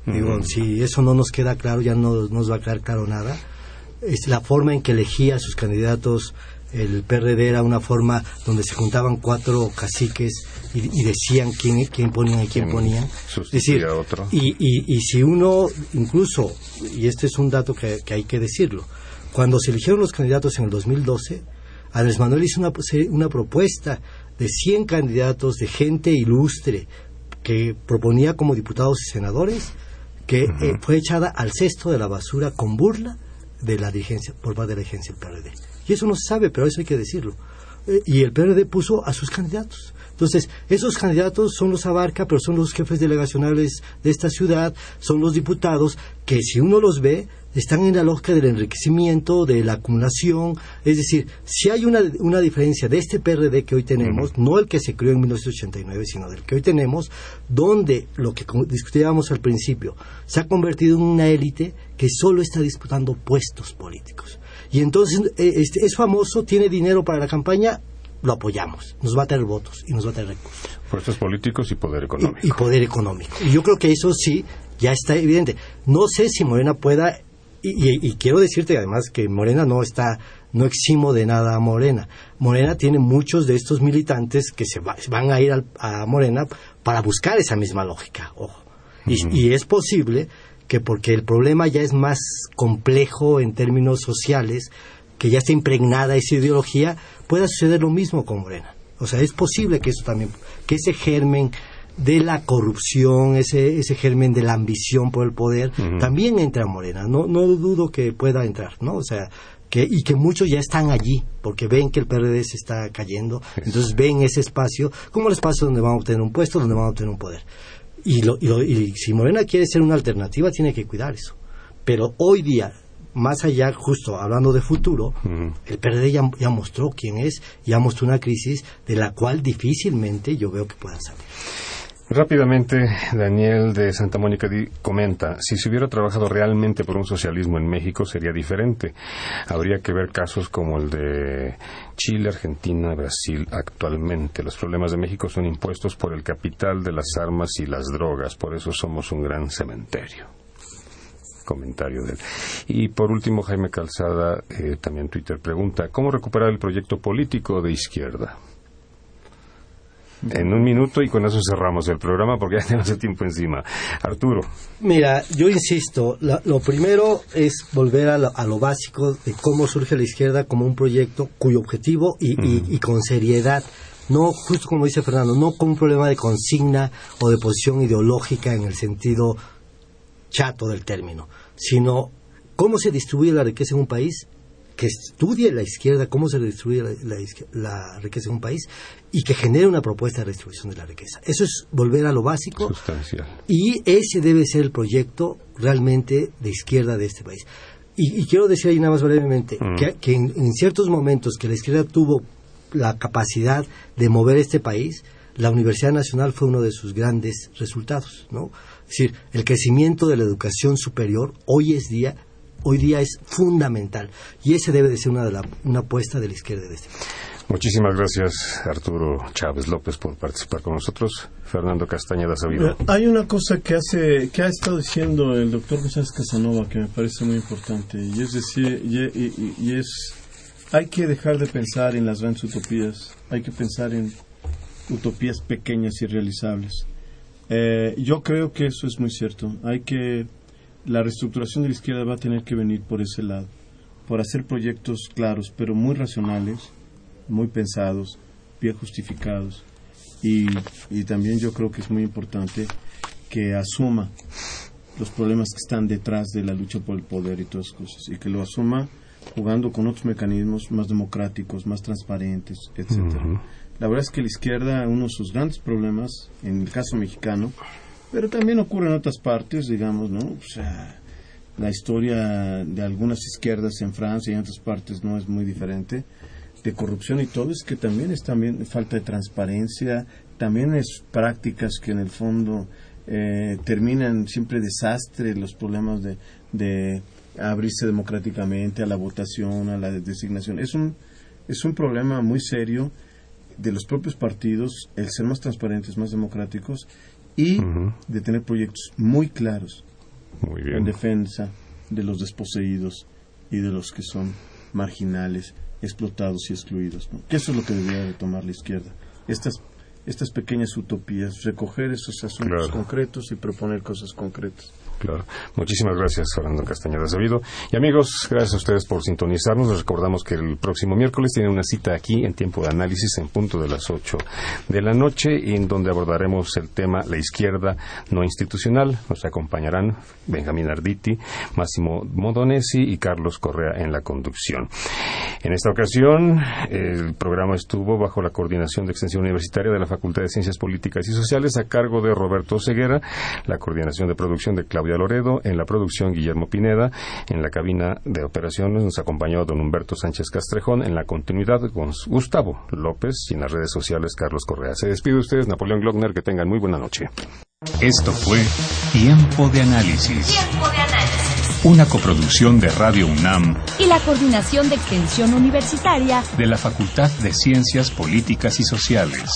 Digo, si eso no nos queda claro, ya no nos va a quedar claro nada. Es la forma en que elegía a sus candidatos el PRD era una forma donde se juntaban cuatro caciques y, decían quién, quién ponían y quién, ponían. Es decir, otro. Y, y, si uno, incluso, y este es un dato que, hay que decirlo, cuando se eligieron los candidatos en el 2012, Andrés Manuel hizo una, una propuesta de 100 candidatos de gente ilustre que proponía como diputados y senadores, que eh, fue echada al cesto de la basura con burla de la dirigencia, por parte de la dirigencia del PRD. Y eso no se sabe, pero eso hay que decirlo. Eh, y el PRD puso a sus candidatos. Entonces, esos candidatos son los abarca, pero son los jefes delegacionales de esta ciudad, son los diputados, que si uno los ve, están en la lógica del enriquecimiento, de la acumulación. Es decir, si hay una, una diferencia de este PRD que hoy tenemos, no el que se creó en 1989, sino del que hoy tenemos, donde lo que discutíamos al principio se ha convertido en una élite que solo está disputando puestos políticos. Y entonces eh, este, es famoso, tiene dinero para la campaña, lo apoyamos, nos va a tener votos y nos va a tener recursos. Puestos políticos y poder económico. Y, poder económico. Y yo creo que eso sí, ya está evidente. No sé si Morena pueda, y, quiero decirte además que Morena no está, no eximo de nada a Morena. Morena tiene muchos de estos militantes que se van a ir a Morena para buscar esa misma lógica, ojo. y es posible que porque el problema ya es más complejo en términos sociales, que ya está impregnada esa ideología, pueda suceder lo mismo con Morena. O sea, es posible que eso también, que ese germen de la corrupción, ese, ese germen de la ambición por el poder, también entra Morena. No, no dudo que pueda entrar, ¿no? O sea, que, y que muchos ya están allí, porque ven que el PRD se está cayendo, entonces ven ese espacio como el espacio donde van a obtener un puesto, donde van a obtener un poder. Y, lo, y, si Morena quiere ser una alternativa, tiene que cuidar eso. Pero hoy día, más allá, justo hablando de futuro, el PRD ya, ya, mostró quién es, ya mostró una crisis de la cual difícilmente yo veo que puedan salir. Rápidamente, Daniel de Santa Mónica comenta, si se hubiera trabajado realmente por un socialismo en México sería diferente. Habría que ver casos como el de Chile, Argentina, Brasil actualmente. Los problemas de México son impuestos por el capital de las armas y las drogas, por eso somos un gran cementerio comentario de él. Y por último, Jaime Calzada, eh, también Twitter, pregunta, ¿cómo recuperar el proyecto político de izquierda? En un minuto y con eso cerramos el programa porque ya (laughs) tenemos el tiempo encima. Arturo. Mira, yo insisto, lo primero es volver a lo, básico de cómo surge la izquierda como un proyecto cuyo objetivo y, con seriedad no justo como dice Fernando, no como un problema de consigna o de posición ideológica en el sentido chato del término, sino cómo se distribuye la riqueza en un país que estudie la izquierda cómo se distribuye la, riqueza en un país y que genere una propuesta de redistribución de la riqueza. Eso es volver a lo básico. Sustancial. Y ese debe ser el proyecto realmente de izquierda de este país. Y, quiero decir ahí nada más brevemente mm. que, en, ciertos momentos que la izquierda tuvo la capacidad de mover este país, la Universidad Nacional fue uno de sus grandes resultados, ¿no? Es decir, el crecimiento de la educación superior hoy es día hoy día es fundamental y ese debe de ser una, de la, una apuesta de la izquierda de este país. Muchísimas gracias, Arturo Chávez López, por participar con nosotros. Fernando Castañeda Sabido. Hay una cosa que hace, que ha estado diciendo el doctor José Casanova que me parece muy importante, y es decir, y, es, hay que dejar de pensar en las grandes utopías, hay que pensar en utopías pequeñas y realizables. Eh, yo creo que eso es muy cierto. Hay que la reestructuración de la izquierda va a tener que venir por ese lado, por hacer proyectos claros, pero muy racionales, muy pensados, bien justificados. Y, y también yo creo que es muy importante que asuma los problemas que están detrás de la lucha por el poder y todas esas cosas, y que lo asuma jugando con otros mecanismos más democráticos, más transparentes, etcétera. La verdad es que la izquierda, uno de sus grandes problemas, en el caso mexicano, pero también ocurre en otras partes, digamos, ¿no? O sea, la historia de algunas izquierdas en Francia y en otras partes no es muy diferente de corrupción y todo es que también es también falta de transparencia, también es prácticas que en el fondo eh, terminan siempre desastre, los problemas de, de abrirse democráticamente a la votación, a la designación. Es un, es un problema muy serio de los propios partidos, el ser más transparentes, más democráticos y de tener proyectos muy claros en defensa de los desposeídos y de los que son marginales explotados y excluidos. Que eso es lo que debería de tomar la izquierda. Estas estas pequeñas utopías, recoger esos asuntos concretos y proponer cosas concretas. Claro. Muchísimas gracias, Fernando Castañeda Sabido. Y amigos, gracias a ustedes por sintonizarnos. Les recordamos que el próximo miércoles tienen una cita aquí en tiempo de análisis en punto de las 8 de la noche, en donde abordaremos el tema la izquierda no institucional. Nos acompañarán Benjamín Arditi, Máximo Modonesi y Carlos Correa en la conducción. En esta ocasión, el programa estuvo bajo la coordinación de extensión universitaria de la Facultad de Ciencias Políticas y Sociales a cargo de Roberto Ceguera, la coordinación de producción de Claudia Loredo, en la producción Guillermo Pineda, en la cabina de operaciones nos acompañó don Humberto Sánchez Castrejón, en la continuidad con Gustavo López y en las redes sociales Carlos Correa. Se despide de ustedes, Napoleón Glockner, que tengan muy buena noche. Esto fue Tiempo de Análisis. Tiempo de Análisis. Una coproducción de Radio UNAM y la Coordinación de Extensión Universitaria de la Facultad de Ciencias Políticas y Sociales.